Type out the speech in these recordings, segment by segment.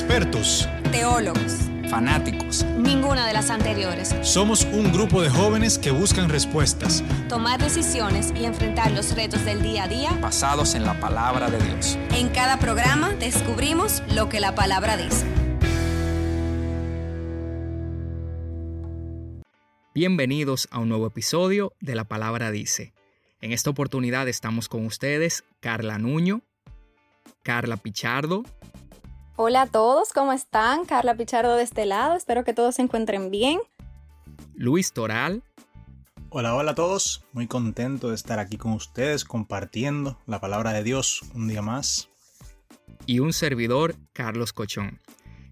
expertos, teólogos, fanáticos. Ninguna de las anteriores. Somos un grupo de jóvenes que buscan respuestas, tomar decisiones y enfrentar los retos del día a día basados en la palabra de Dios. En cada programa descubrimos lo que la palabra dice. Bienvenidos a un nuevo episodio de La Palabra Dice. En esta oportunidad estamos con ustedes Carla Nuño, Carla Pichardo. Hola a todos, ¿cómo están? Carla Pichardo de este lado, espero que todos se encuentren bien. Luis Toral. Hola, hola a todos, muy contento de estar aquí con ustedes compartiendo la palabra de Dios un día más. Y un servidor, Carlos Cochón.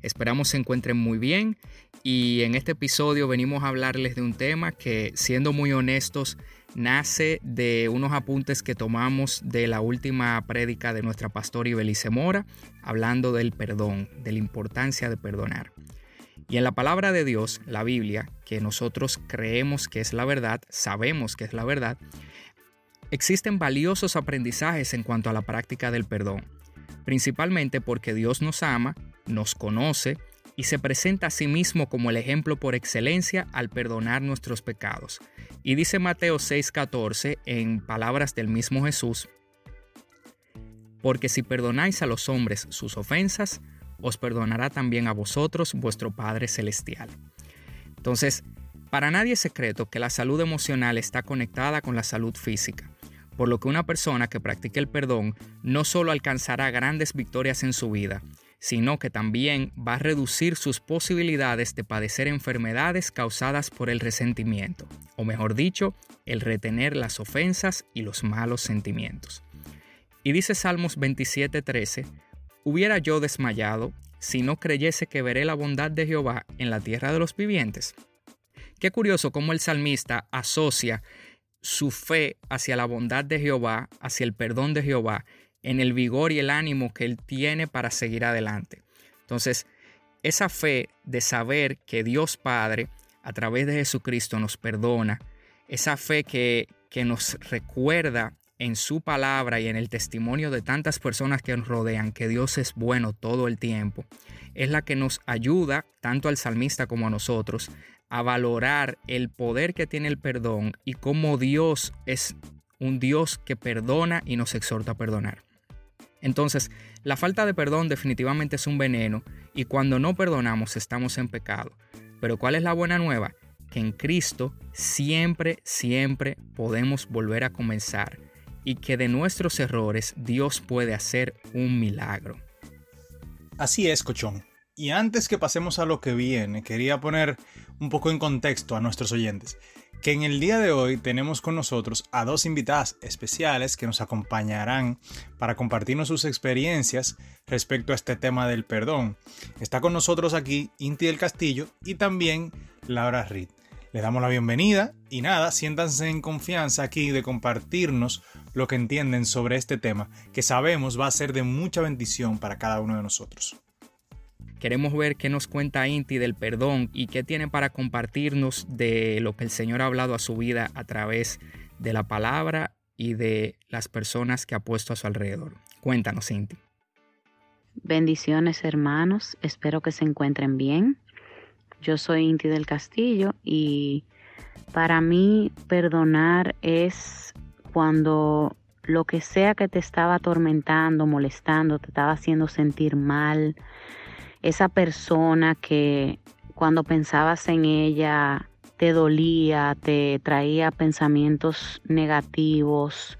Esperamos se encuentren muy bien y en este episodio venimos a hablarles de un tema que, siendo muy honestos, nace de unos apuntes que tomamos de la última prédica de nuestra pastora Ibelice Mora, hablando del perdón, de la importancia de perdonar. Y en la palabra de Dios, la Biblia, que nosotros creemos que es la verdad, sabemos que es la verdad, existen valiosos aprendizajes en cuanto a la práctica del perdón, principalmente porque Dios nos ama, nos conoce y se presenta a sí mismo como el ejemplo por excelencia al perdonar nuestros pecados. Y dice Mateo 6:14 en palabras del mismo Jesús, porque si perdonáis a los hombres sus ofensas, os perdonará también a vosotros vuestro Padre Celestial. Entonces, para nadie es secreto que la salud emocional está conectada con la salud física, por lo que una persona que practique el perdón no solo alcanzará grandes victorias en su vida, sino que también va a reducir sus posibilidades de padecer enfermedades causadas por el resentimiento, o mejor dicho, el retener las ofensas y los malos sentimientos. Y dice Salmos 27:13, hubiera yo desmayado si no creyese que veré la bondad de Jehová en la tierra de los vivientes. Qué curioso cómo el salmista asocia su fe hacia la bondad de Jehová, hacia el perdón de Jehová, en el vigor y el ánimo que él tiene para seguir adelante. Entonces, esa fe de saber que Dios Padre, a través de Jesucristo, nos perdona, esa fe que, que nos recuerda en su palabra y en el testimonio de tantas personas que nos rodean que Dios es bueno todo el tiempo, es la que nos ayuda, tanto al salmista como a nosotros, a valorar el poder que tiene el perdón y cómo Dios es un Dios que perdona y nos exhorta a perdonar. Entonces, la falta de perdón definitivamente es un veneno y cuando no perdonamos estamos en pecado. Pero ¿cuál es la buena nueva? Que en Cristo siempre, siempre podemos volver a comenzar y que de nuestros errores Dios puede hacer un milagro. Así es, cochón. Y antes que pasemos a lo que viene, quería poner un poco en contexto a nuestros oyentes que en el día de hoy tenemos con nosotros a dos invitadas especiales que nos acompañarán para compartirnos sus experiencias respecto a este tema del perdón. Está con nosotros aquí Inti del Castillo y también Laura Reed. Le damos la bienvenida y nada, siéntanse en confianza aquí de compartirnos lo que entienden sobre este tema que sabemos va a ser de mucha bendición para cada uno de nosotros. Queremos ver qué nos cuenta Inti del perdón y qué tiene para compartirnos de lo que el Señor ha hablado a su vida a través de la palabra y de las personas que ha puesto a su alrededor. Cuéntanos, Inti. Bendiciones, hermanos. Espero que se encuentren bien. Yo soy Inti del Castillo y para mí perdonar es cuando lo que sea que te estaba atormentando, molestando, te estaba haciendo sentir mal, esa persona que cuando pensabas en ella te dolía, te traía pensamientos negativos,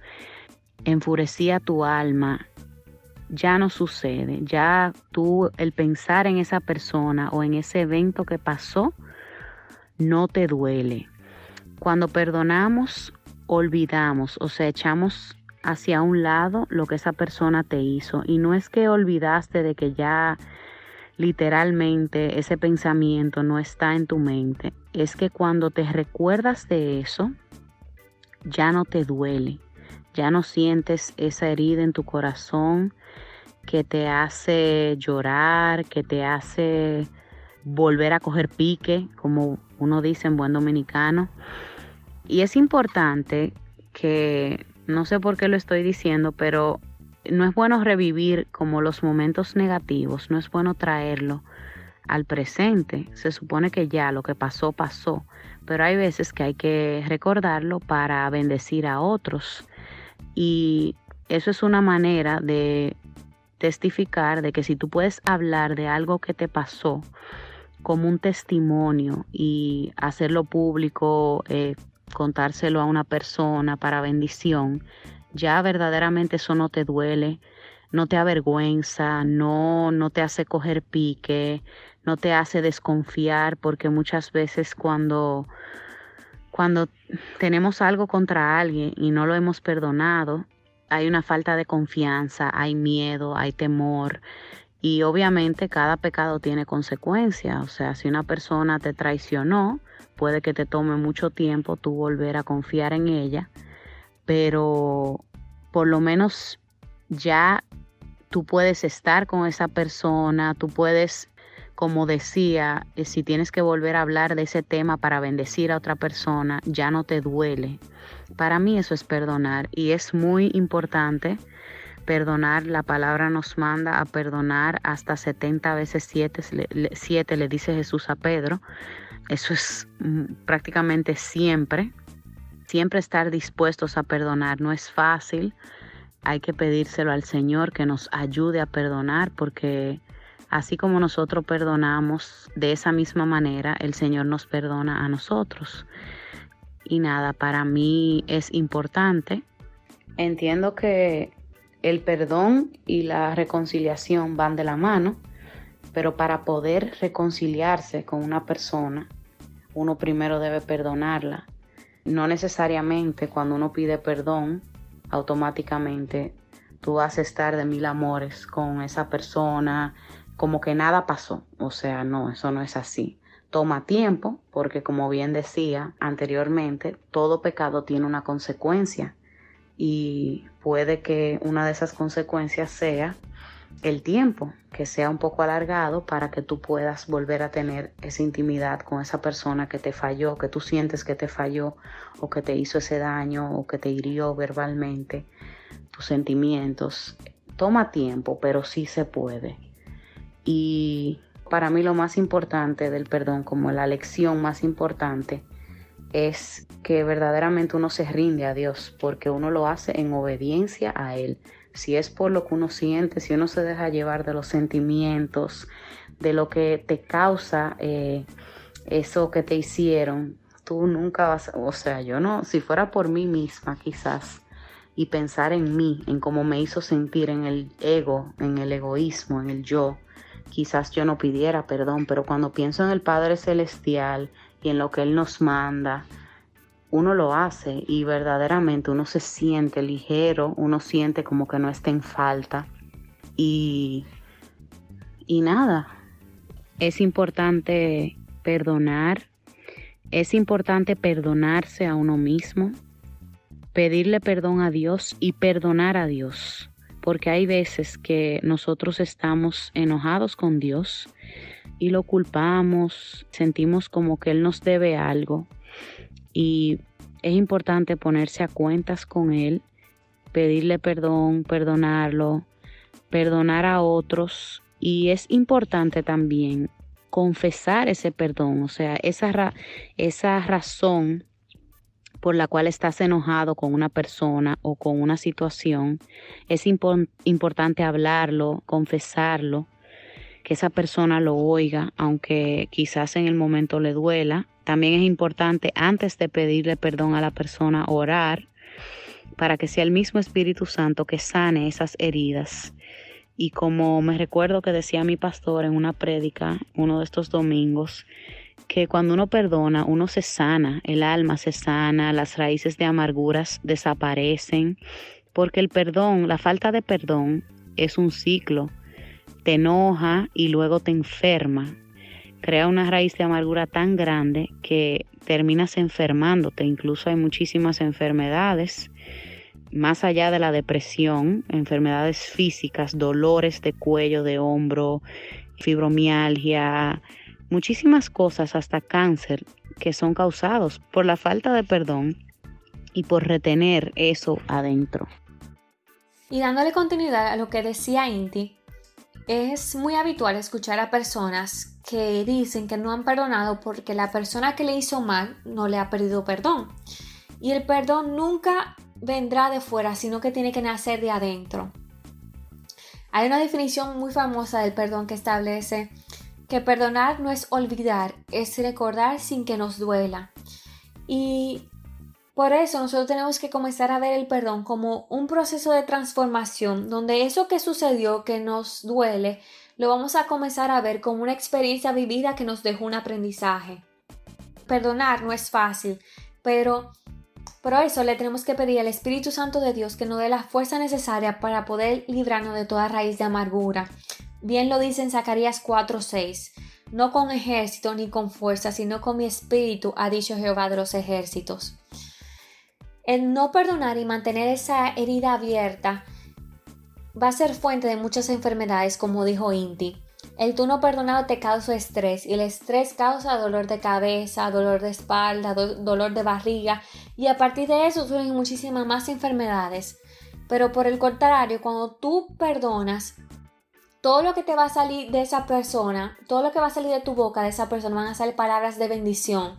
enfurecía tu alma, ya no sucede. Ya tú, el pensar en esa persona o en ese evento que pasó, no te duele. Cuando perdonamos, olvidamos, o sea, echamos hacia un lado lo que esa persona te hizo. Y no es que olvidaste de que ya literalmente ese pensamiento no está en tu mente, es que cuando te recuerdas de eso, ya no te duele, ya no sientes esa herida en tu corazón que te hace llorar, que te hace volver a coger pique, como uno dice en buen dominicano. Y es importante que, no sé por qué lo estoy diciendo, pero no es bueno revivir como los momentos negativos, no es bueno traerlo al presente. Se supone que ya lo que pasó, pasó, pero hay veces que hay que recordarlo para bendecir a otros. Y eso es una manera de testificar de que si tú puedes hablar de algo que te pasó como un testimonio y hacerlo público, eh, contárselo a una persona para bendición, ya verdaderamente eso no te duele, no te avergüenza, no, no te hace coger pique, no te hace desconfiar, porque muchas veces cuando, cuando tenemos algo contra alguien y no lo hemos perdonado, hay una falta de confianza, hay miedo, hay temor. Y obviamente cada pecado tiene consecuencias. O sea, si una persona te traicionó, puede que te tome mucho tiempo tú volver a confiar en ella, pero por lo menos ya tú puedes estar con esa persona, tú puedes, como decía, eh, si tienes que volver a hablar de ese tema para bendecir a otra persona, ya no te duele. Para mí eso es perdonar y es muy importante perdonar. La palabra nos manda a perdonar hasta 70 veces 7, 7 le dice Jesús a Pedro. Eso es mm, prácticamente siempre. Siempre estar dispuestos a perdonar. No es fácil. Hay que pedírselo al Señor que nos ayude a perdonar porque así como nosotros perdonamos de esa misma manera, el Señor nos perdona a nosotros. Y nada, para mí es importante. Entiendo que el perdón y la reconciliación van de la mano, pero para poder reconciliarse con una persona, uno primero debe perdonarla. No necesariamente cuando uno pide perdón, automáticamente tú vas a estar de mil amores con esa persona, como que nada pasó. O sea, no, eso no es así. Toma tiempo, porque como bien decía anteriormente, todo pecado tiene una consecuencia y puede que una de esas consecuencias sea el tiempo, que sea un poco alargado para que tú puedas volver a tener esa intimidad con esa persona que te falló, que tú sientes que te falló o que te hizo ese daño o que te hirió verbalmente, tus sentimientos. Toma tiempo, pero sí se puede. Y para mí lo más importante del perdón, como la lección más importante, es que verdaderamente uno se rinde a Dios, porque uno lo hace en obediencia a Él si es por lo que uno siente, si uno se deja llevar de los sentimientos, de lo que te causa eh, eso que te hicieron, tú nunca vas, o sea, yo no, si fuera por mí misma quizás, y pensar en mí, en cómo me hizo sentir, en el ego, en el egoísmo, en el yo, quizás yo no pidiera perdón, pero cuando pienso en el Padre Celestial y en lo que Él nos manda, uno lo hace y verdaderamente uno se siente ligero, uno siente como que no está en falta. Y, y nada, es importante perdonar, es importante perdonarse a uno mismo, pedirle perdón a Dios y perdonar a Dios, porque hay veces que nosotros estamos enojados con Dios y lo culpamos, sentimos como que Él nos debe algo y es importante ponerse a cuentas con Él, pedirle perdón, perdonarlo, perdonar a otros y es importante también confesar ese perdón, o sea, esa, esa razón por la cual estás enojado con una persona o con una situación, es importante hablarlo, confesarlo, que esa persona lo oiga, aunque quizás en el momento le duela, también es importante antes de pedirle perdón a la persona orar para que sea el mismo Espíritu Santo que sane esas heridas. Y como me recuerdo que decía mi pastor en una prédica uno de estos domingos, que cuando uno perdona, uno se sana, el alma se sana, las raíces de amarguras desaparecen, porque el perdón, la falta de perdón es un ciclo, te enoja y luego te enferma, crea una raíz de amargura tan grande que terminas enfermándote. Incluso hay muchísimas enfermedades, más allá de la depresión, enfermedades físicas, dolores de cuello, de hombro, fibromialgia, muchísimas cosas, hasta cáncer, que son causados por la falta de perdón y por retener eso adentro. Y dándole continuidad a lo que decía Inti, es muy habitual escuchar a personas que dicen que no han perdonado porque la persona que le hizo mal no le ha pedido perdón. Y el perdón nunca vendrá de fuera, sino que tiene que nacer de adentro. Hay una definición muy famosa del perdón que establece que perdonar no es olvidar, es recordar sin que nos duela. Y por eso nosotros tenemos que comenzar a ver el perdón como un proceso de transformación, donde eso que sucedió, que nos duele, lo vamos a comenzar a ver como una experiencia vivida que nos dejó un aprendizaje. Perdonar no es fácil, pero por eso le tenemos que pedir al Espíritu Santo de Dios que nos dé la fuerza necesaria para poder librarnos de toda raíz de amargura. Bien lo dice en Zacarías 4:6. No con ejército ni con fuerza, sino con mi espíritu, ha dicho Jehová de los ejércitos. El no perdonar y mantener esa herida abierta va a ser fuente de muchas enfermedades, como dijo Inti. El tú no perdonado te causa estrés y el estrés causa dolor de cabeza, dolor de espalda, dolor de barriga y a partir de eso surgen muchísimas más enfermedades. Pero por el contrario, cuando tú perdonas, todo lo que te va a salir de esa persona, todo lo que va a salir de tu boca de esa persona van a salir palabras de bendición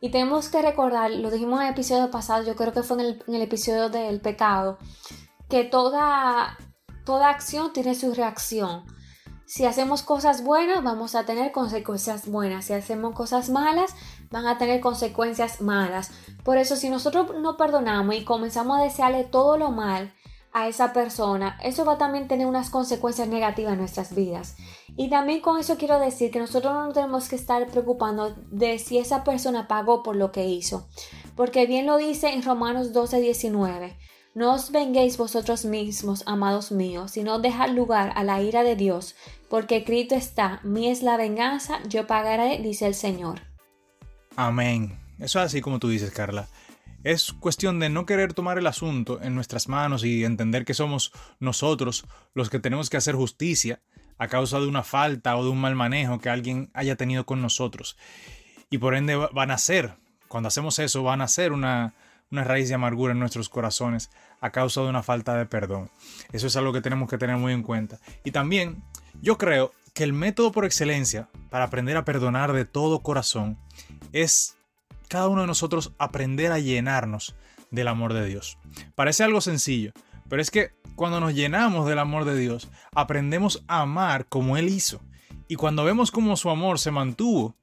y tenemos que recordar, lo dijimos en el episodio pasado, yo creo que fue en el, episodio del pecado, que toda, toda acción tiene su reacción. Si hacemos cosas buenas, vamos a tener consecuencias buenas. Si hacemos cosas malas, van a tener consecuencias malas. Por eso, si nosotros no perdonamos y comenzamos a desearle todo lo mal, a esa persona, eso va a también tener unas consecuencias negativas en nuestras vidas. Y también con eso quiero decir que nosotros no tenemos que estar preocupando de si esa persona pagó por lo que hizo. Porque bien lo dice en Romanos 12, 19. No os venguéis vosotros mismos, amados míos, sino dejad lugar a la ira de Dios, porque escrito está, mí es la venganza, yo pagaré, dice el Señor. Amén. Eso es así como tú dices, Carla. Es cuestión de no querer tomar el asunto en nuestras manos y entender que somos nosotros los que tenemos que hacer justicia a causa de una falta o de un mal manejo que alguien haya tenido con nosotros. Y por ende van a ser, cuando hacemos eso, van a ser una, una raíz de amargura en nuestros corazones a causa de una falta de perdón. Eso es algo que tenemos que tener muy en cuenta. Y también yo creo que el método por excelencia para aprender a perdonar de todo corazón es cada uno de nosotros aprender a llenarnos del amor de Dios. Parece algo sencillo, pero es que cuando nos llenamos del amor de Dios, aprendemos a amar como Él hizo. Y cuando vemos cómo su amor se mantuvo,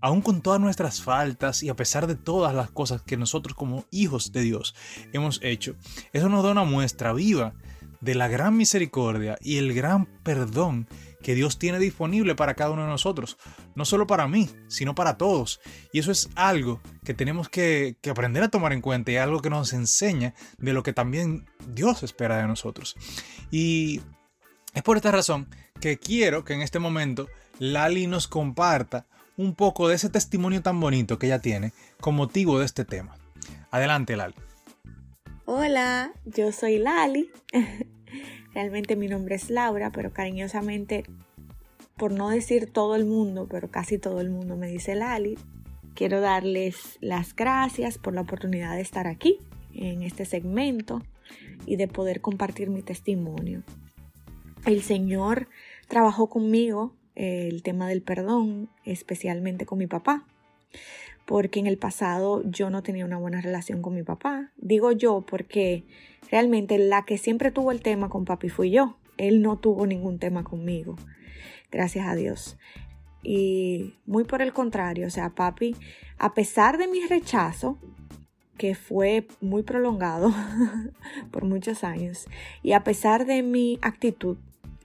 aún con todas nuestras faltas y a pesar de todas las cosas que nosotros como hijos de Dios hemos hecho, eso nos da una muestra viva de la gran misericordia y el gran perdón que Dios tiene disponible para cada uno de nosotros. No solo para mí, sino para todos. Y eso es algo que tenemos que, aprender a tomar en cuenta y algo que nos enseña de lo que también Dios espera de nosotros. Y es por esta razón que quiero que en este momento Lali nos comparta un poco de ese testimonio tan bonito que ella tiene con motivo de este tema. Adelante, Lali. Hola, yo soy Lali. Realmente mi nombre es Laura, pero cariñosamente, por no decir todo el mundo, pero casi todo el mundo me dice Lali. Quiero darles las gracias por la oportunidad de estar aquí en este segmento y de poder compartir mi testimonio. El Señor trabajó conmigo el tema del perdón, especialmente con mi papá, porque en el pasado yo no tenía una buena relación con mi papá. Digo yo porque realmente la que siempre tuvo el tema con papi fui yo. Él no tuvo ningún tema conmigo, gracias a Dios. Y muy por el contrario, o sea, papi, a pesar de mi rechazo, que fue muy prolongado por muchos años, y a pesar de mi actitud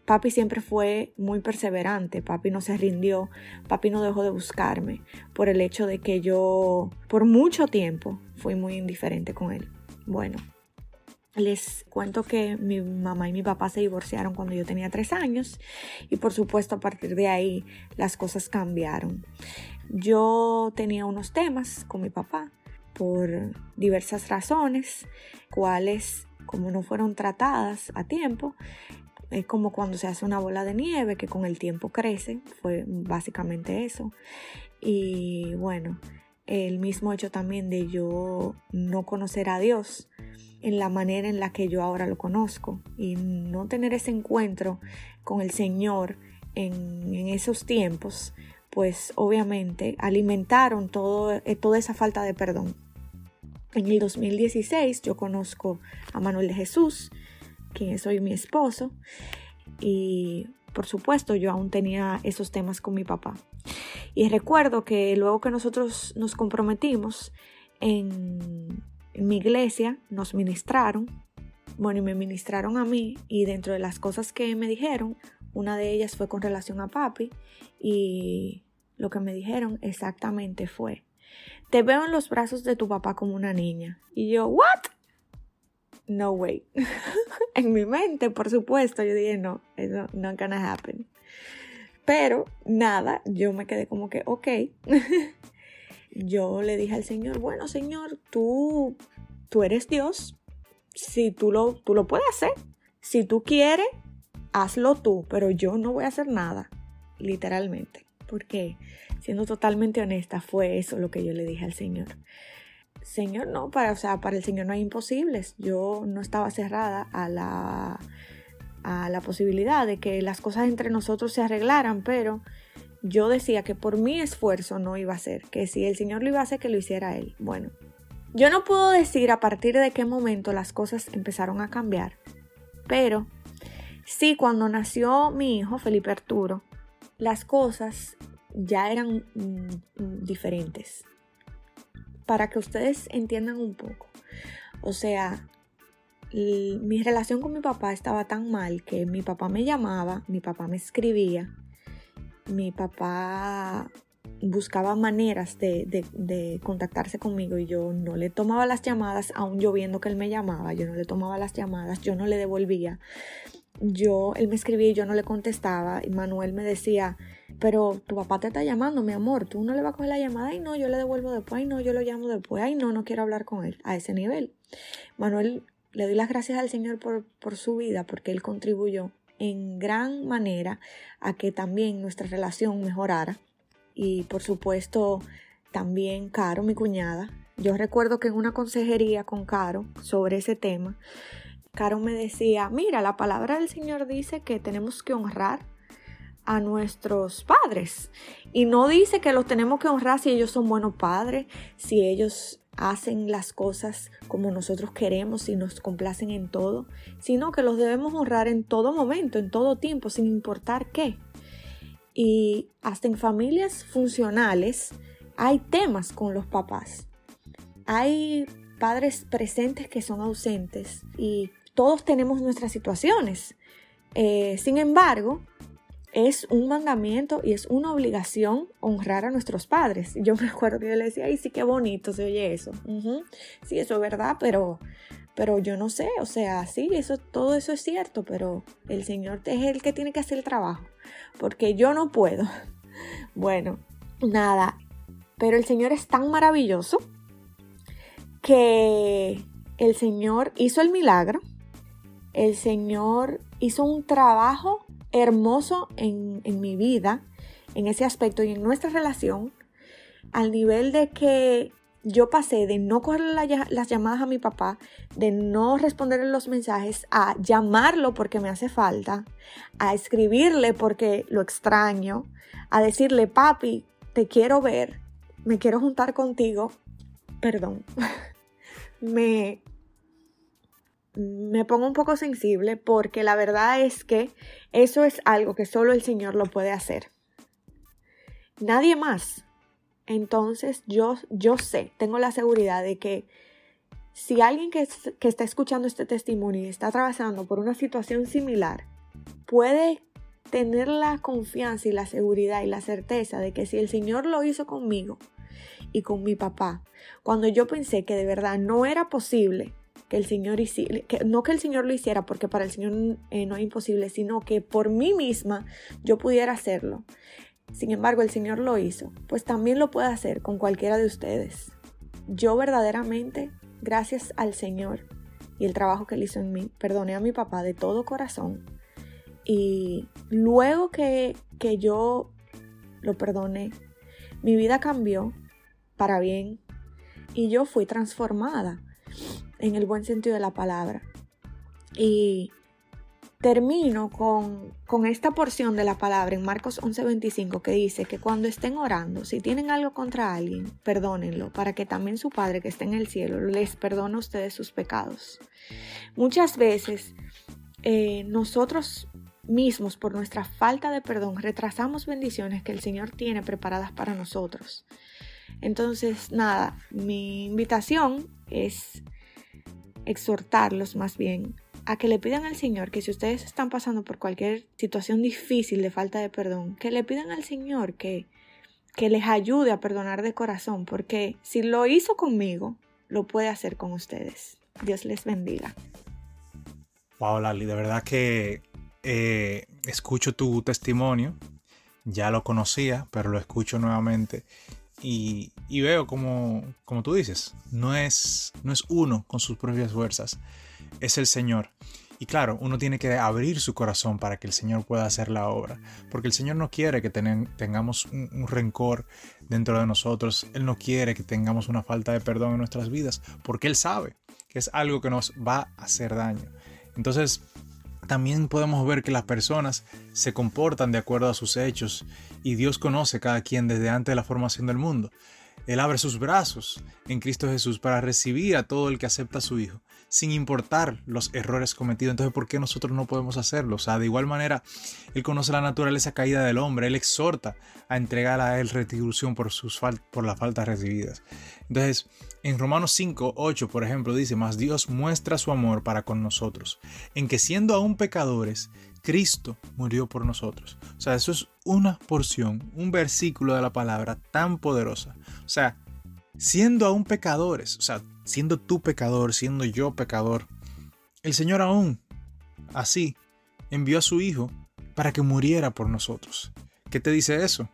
Papi siempre fue muy perseverante, papi no se rindió, papi no dejó de buscarme por el hecho de que yo por mucho tiempo fui muy indiferente con él. Bueno, les cuento que mi mamá y mi papá se divorciaron cuando yo tenía tres años y por supuesto a partir de ahí las cosas cambiaron. Yo tenía unos temas con mi papá por diversas razones, cuales como no fueron tratadas a tiempo, es como cuando se hace una bola de nieve que con el tiempo crece, fue básicamente eso. Y bueno, el mismo hecho también de yo no conocer a Dios en la manera en la que yo ahora lo conozco y no tener ese encuentro con el Señor en, esos tiempos, pues obviamente alimentaron todo, eh, toda esa falta de perdón. En el 2016 yo conozco a Manuel de Jesús, quien es hoy mi esposo, y por supuesto yo aún tenía esos temas con mi papá. Y recuerdo que luego que nosotros nos comprometimos en, en mi iglesia, nos ministraron, bueno, y me ministraron a mí, y dentro de las cosas que me dijeron, una de ellas fue con relación a papi, y lo que me dijeron exactamente fue, te veo en los brazos de tu papá como una niña. Y yo, ¿what? No way. en mi mente, por supuesto, yo dije, no, eso no gonna happen. Pero nada, yo me quedé como que, ok. yo le dije al Señor, bueno, Señor, tú, tú eres Dios. Si tú lo, tú lo puedes hacer. Si tú quieres, hazlo tú, pero yo no voy a hacer nada, literalmente. Porque, siendo totalmente honesta, fue eso lo que yo le dije al Señor. Señor, no, para, o sea, para el Señor no hay imposibles. Yo no estaba cerrada a la a la posibilidad de que las cosas entre nosotros se arreglaran, pero yo decía que por mi esfuerzo no iba a ser, que si el Señor lo iba a hacer, que lo hiciera Él. Bueno, yo no puedo decir a partir de qué momento las cosas empezaron a cambiar, pero sí cuando nació mi hijo, Felipe Arturo, las cosas ya eran mm, diferentes. Para que ustedes entiendan un poco. O sea, mi relación con mi papá estaba tan mal que mi papá me llamaba, mi papá me escribía, mi papá buscaba maneras de, contactarse conmigo y yo no le tomaba las llamadas, aún yo viendo que él me llamaba, yo no le tomaba las llamadas, yo no le devolvía. Yo, él me escribía y yo no le contestaba y Manuel me decía, pero tu papá te está llamando, mi amor, tú no le vas a coger la llamada, ay no, yo le devuelvo después, ay no, yo lo llamo después, ay no, no quiero hablar con él, a ese nivel. Manuel le doy las gracias al Señor por, por su vida, porque Él contribuyó en gran manera a que también nuestra relación mejorara. Y por supuesto, también Caro, mi cuñada. Yo recuerdo que en una consejería con Caro sobre ese tema, Caro me decía, mira, la palabra del Señor dice que tenemos que honrar a nuestros padres. Y no dice que los tenemos que honrar si ellos son buenos padres, si ellos hacen las cosas como nosotros queremos y nos complacen en todo, sino que los debemos honrar en todo momento, en todo tiempo, sin importar qué. Y hasta en familias funcionales hay temas con los papás. Hay padres presentes que son ausentes y todos tenemos nuestras situaciones. Eh, sin embargo, es un mandamiento y es una obligación honrar a nuestros padres. Yo me acuerdo que yo le decía, ay, sí, qué bonito se oye eso. Sí, eso es verdad, pero, pero yo no sé, o sea, sí, eso, todo eso es cierto, pero el Señor es el que tiene que hacer el trabajo, porque yo no puedo. Bueno, nada, pero el Señor es tan maravilloso que el Señor hizo el milagro, el Señor hizo un trabajo hermoso en, mi vida, en ese aspecto y en nuestra relación, al nivel de que yo pasé de no coger las llamadas a mi papá, de no responderle los mensajes, a llamarlo porque me hace falta, a escribirle porque lo extraño, a decirle, papi, te quiero ver, me quiero juntar contigo. Perdón, me, me pongo un poco sensible porque la verdad es que eso es algo que solo el Señor lo puede hacer. Nadie más. Entonces yo, yo sé, tengo la seguridad de que si alguien que, que está escuchando este testimonio y está atravesando por una situación similar, puede tener la confianza y la seguridad y la certeza de que si el Señor lo hizo conmigo y con mi papá, cuando yo pensé que de verdad no era posible que el Señor hiciera, que, no que el Señor lo hiciera porque para el Señor eh, no es imposible, sino que por mí misma yo pudiera hacerlo. Sin embargo, el Señor lo hizo, pues también lo puede hacer con cualquiera de ustedes. Yo verdaderamente, gracias al Señor y el trabajo que él hizo en mí, perdoné a mi papá de todo corazón. Y luego que, que yo lo perdoné, mi vida cambió para bien y yo fui transformada. En el buen sentido de la palabra. Y termino con, con, esta porción de la palabra en Marcos 11:25 que dice que cuando estén orando, si tienen algo contra alguien, perdónenlo, para que también su Padre que está en el cielo les perdone a ustedes sus pecados. Muchas veces eh, nosotros mismos, por nuestra falta de perdón, retrasamos bendiciones que el Señor tiene preparadas para nosotros. Entonces, nada, mi invitación es exhortarlos más bien a que le pidan al Señor que si ustedes están pasando por cualquier situación difícil de falta de perdón, que le pidan al Señor que, que les ayude a perdonar de corazón, porque si lo hizo conmigo, lo puede hacer con ustedes. Dios les bendiga. Wow, Lali, de verdad que eh, escucho tu testimonio. Ya lo conocía, pero lo escucho nuevamente. Y, veo como, como tú dices, no es, no es uno con sus propias fuerzas, es el Señor. Y claro, uno tiene que abrir su corazón para que el Señor pueda hacer la obra, porque el Señor no quiere que tengamos un, rencor dentro de nosotros, Él no quiere que tengamos una falta de perdón en nuestras vidas, porque Él sabe que es algo que nos va a hacer daño. Entonces, también podemos ver que las personas se comportan de acuerdo a sus hechos y Dios conoce cada quien desde antes de la formación del mundo. Él abre sus brazos en Cristo Jesús para recibir a todo el que acepta a su Hijo, sin importar los errores cometidos. Entonces, ¿por qué nosotros no podemos hacerlo? O sea, de igual manera, Él conoce la naturaleza caída del hombre, Él exhorta a entregar a Él retribución por, sus por las faltas recibidas. Entonces, en Romanos 5, 8, por ejemplo, dice, mas Dios muestra su amor para con nosotros, en que siendo aún pecadores, Cristo murió por nosotros. O sea, eso es una porción, un versículo de la palabra tan poderosa. O sea, siendo aún pecadores, o sea, siendo tú pecador, siendo yo pecador, el Señor aún, así, envió a su Hijo para que muriera por nosotros. ¿Qué te dice eso?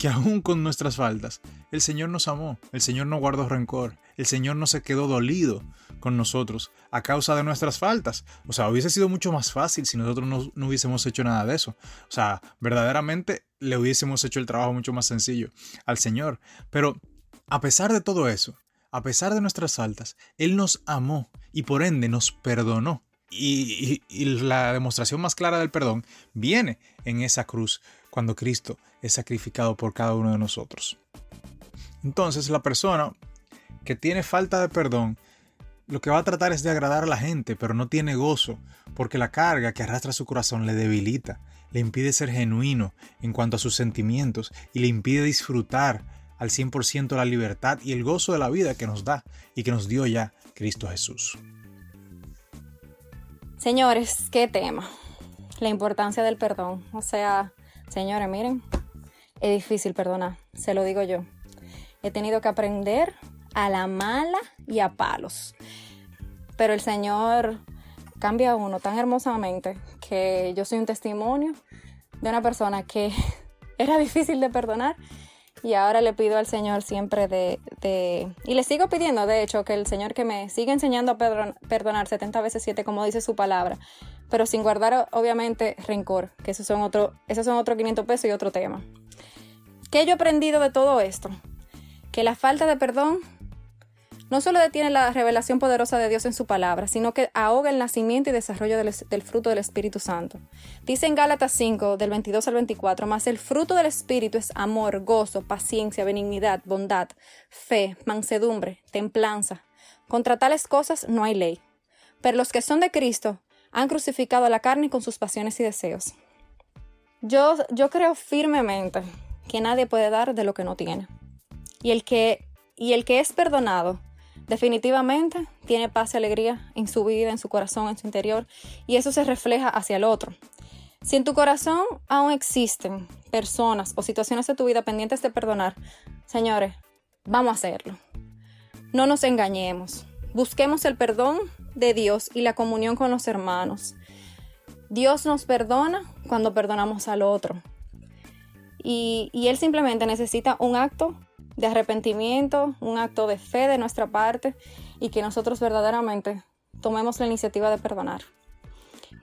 que aún con nuestras faltas, el Señor nos amó, el Señor no guardó rencor, el Señor no se quedó dolido con nosotros a causa de nuestras faltas. O sea, hubiese sido mucho más fácil si nosotros no, no hubiésemos hecho nada de eso. O sea, verdaderamente le hubiésemos hecho el trabajo mucho más sencillo al Señor. Pero a pesar de todo eso, a pesar de nuestras faltas, Él nos amó y por ende nos perdonó. Y, y, la demostración más clara del perdón viene en esa cruz cuando Cristo es sacrificado por cada uno de nosotros. Entonces la persona que tiene falta de perdón, lo que va a tratar es de agradar a la gente, pero no tiene gozo, porque la carga que arrastra su corazón le debilita, le impide ser genuino en cuanto a sus sentimientos y le impide disfrutar al 100% la libertad y el gozo de la vida que nos da y que nos dio ya Cristo Jesús. Señores, qué tema. La importancia del perdón. O sea, señores, miren, es difícil perdonar, se lo digo yo. He tenido que aprender a la mala y a palos. Pero el Señor cambia a uno tan hermosamente que yo soy un testimonio de una persona que era difícil de perdonar y ahora le pido al Señor siempre de, Y le sigo pidiendo, de hecho, que el Señor que me siga enseñando a perdonar 70 veces 7, como dice su palabra, pero sin guardar, obviamente, rencor, que esos son otro, esos son otro 500 pesos y otro tema. ¿Qué yo he aprendido de todo esto? Que la falta de perdón no solo detiene la revelación poderosa de Dios en su palabra, sino que ahoga el nacimiento y desarrollo del, fruto del Espíritu Santo. Dice en Gálatas 5, del 22 al 24, más el fruto del Espíritu es amor, gozo, paciencia, benignidad, bondad, fe, mansedumbre, templanza. Contra tales cosas no hay ley. Pero los que son de Cristo han crucificado a la carne con sus pasiones y deseos. Yo, yo creo firmemente que nadie puede dar de lo que no tiene. Y el que, y el que es perdonado definitivamente tiene paz y alegría en su vida, en su corazón, en su interior, y eso se refleja hacia el otro. Si en tu corazón aún existen personas o situaciones de tu vida pendientes de perdonar, señores, vamos a hacerlo. No nos engañemos. Busquemos el perdón de Dios y la comunión con los hermanos. Dios nos perdona cuando perdonamos al otro. Y, Él simplemente necesita un acto de arrepentimiento, un acto de fe de nuestra parte y que nosotros verdaderamente tomemos la iniciativa de perdonar.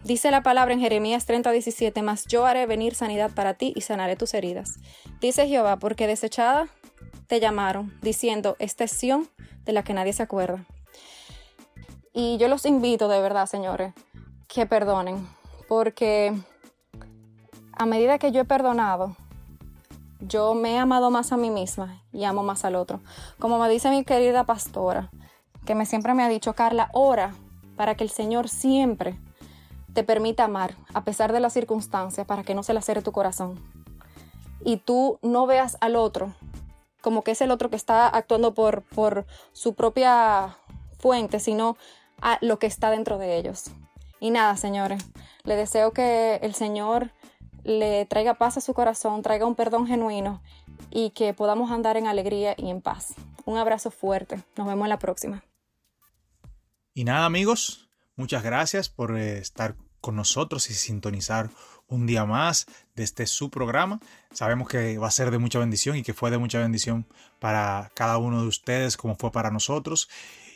Dice la palabra en Jeremías 30, 17, mas yo haré venir sanidad para ti y sanaré tus heridas. Dice Jehová, porque desechada te llamaron, diciendo, esta es de la que nadie se acuerda. Y yo los invito de verdad, señores, que perdonen, porque a medida que yo he perdonado, yo me he amado más a mí misma y amo más al otro. Como me dice mi querida pastora, que me siempre me ha dicho, Carla, ora para que el Señor siempre te permita amar a pesar de las circunstancias para que no se le cierre tu corazón. Y tú no veas al otro como que es el otro que está actuando por, por su propia fuente, sino a lo que está dentro de ellos. Y nada, señores, le deseo que el Señor le traiga paz a su corazón, traiga un perdón genuino y que podamos andar en alegría y en paz. Un abrazo fuerte. Nos vemos en la próxima. Y nada, amigos, muchas gracias por eh, estar con nosotros y sintonizar un día más de este su programa. Sabemos que va a ser de mucha bendición y que fue de mucha bendición para cada uno de ustedes como fue para nosotros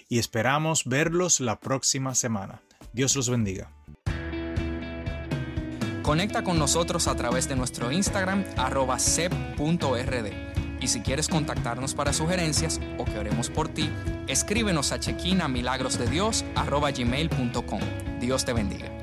y esperamos verlos la próxima semana. Dios los bendiga. Conecta con nosotros a través de nuestro Instagram arroba sep.rd. Y si quieres contactarnos para sugerencias o que oremos por ti, escríbenos a chequina milagrosdedios arroba gmail.com. Dios te bendiga.